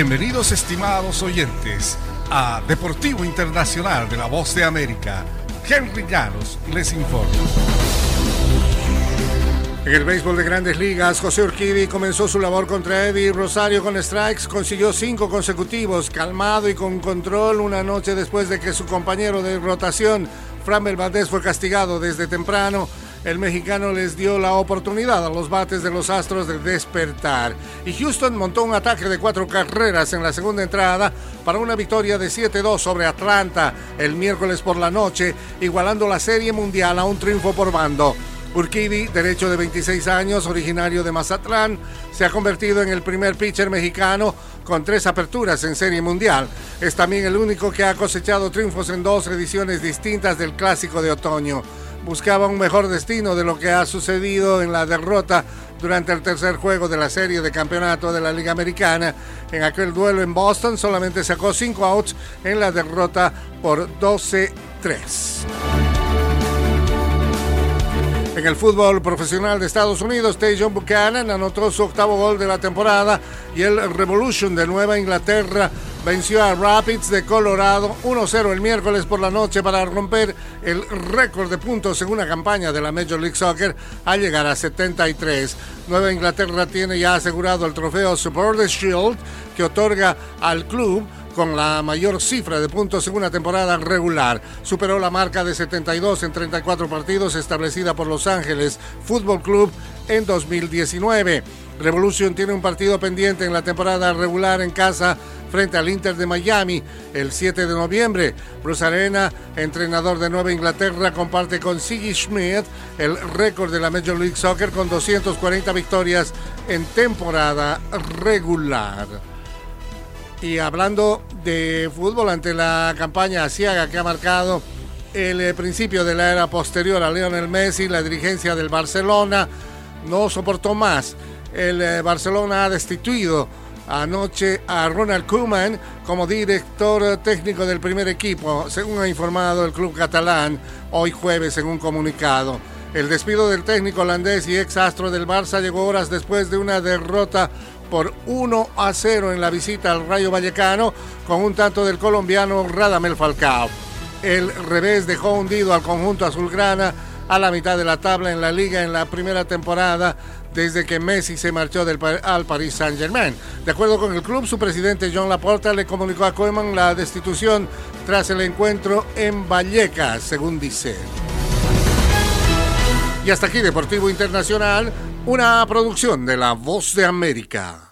Bienvenidos estimados oyentes a Deportivo Internacional de la Voz de América. Henry Llanos les informa. En el béisbol de grandes ligas, José Urquidi comenzó su labor contra Eddie Rosario con strikes, consiguió cinco consecutivos, calmado y con control una noche después de que su compañero de rotación, Framber Valdez, fue castigado desde temprano. El mexicano les dio la oportunidad a los bates de los Astros de despertar. Y Houston montó un ataque de cuatro carreras en la segunda entrada para una victoria de 7-2 sobre Atlanta el miércoles por la noche, igualando la serie mundial a un triunfo por bando. Urquidi, derecho de 26 años, originario de Mazatlán, se ha convertido en el primer pitcher mexicano con tres aperturas en Serie Mundial. Es también el único que ha cosechado triunfos en dos ediciones distintas del Clásico de Otoño. Buscaba un mejor destino de lo que ha sucedido en la derrota durante el tercer juego de la serie de campeonato de la Liga Americana. En aquel duelo en Boston solamente sacó cinco outs en la derrota por 12-3. En el fútbol profesional de Estados Unidos, Tajon Buchanan anotó su octavo gol de la temporada y el Revolution de Nueva Inglaterra venció a Rapids de Colorado 1-0 el miércoles por la noche para romper el récord de puntos en una campaña de la Major League Soccer a llegar a 73. Nueva Inglaterra tiene ya asegurado el trofeo Supporters Shield que otorga al club con la mayor cifra de puntos en una temporada regular. Superó la marca de 72 en 34 partidos establecida por Los Ángeles Fútbol Club en 2019. Revolution tiene un partido pendiente en la temporada regular en casa frente al Inter de Miami el 7 de noviembre. Bruce Arena, entrenador de Nueva Inglaterra, comparte con Siggy Schmidt el récord de la Major League Soccer con 240 victorias en temporada regular. Y hablando de fútbol ante la campaña asiaga que ha marcado el eh, principio de la era posterior a Lionel Messi, la dirigencia del Barcelona no soportó más. El eh, Barcelona ha destituido anoche a Ronald Koeman como director técnico del primer equipo, según ha informado el club catalán hoy jueves en un comunicado. El despido del técnico holandés y ex astro del Barça llegó horas después de una derrota por 1 a 0 en la visita al Rayo Vallecano con un tanto del colombiano Radamel Falcao. El revés dejó hundido al conjunto azulgrana a la mitad de la tabla en la liga en la primera temporada desde que Messi se marchó del, al Paris Saint-Germain. De acuerdo con el club, su presidente John Laporta le comunicó a Koeman la destitución tras el encuentro en Vallecas, según dice. Y hasta aquí Deportivo Internacional, una producción de La Voz de América.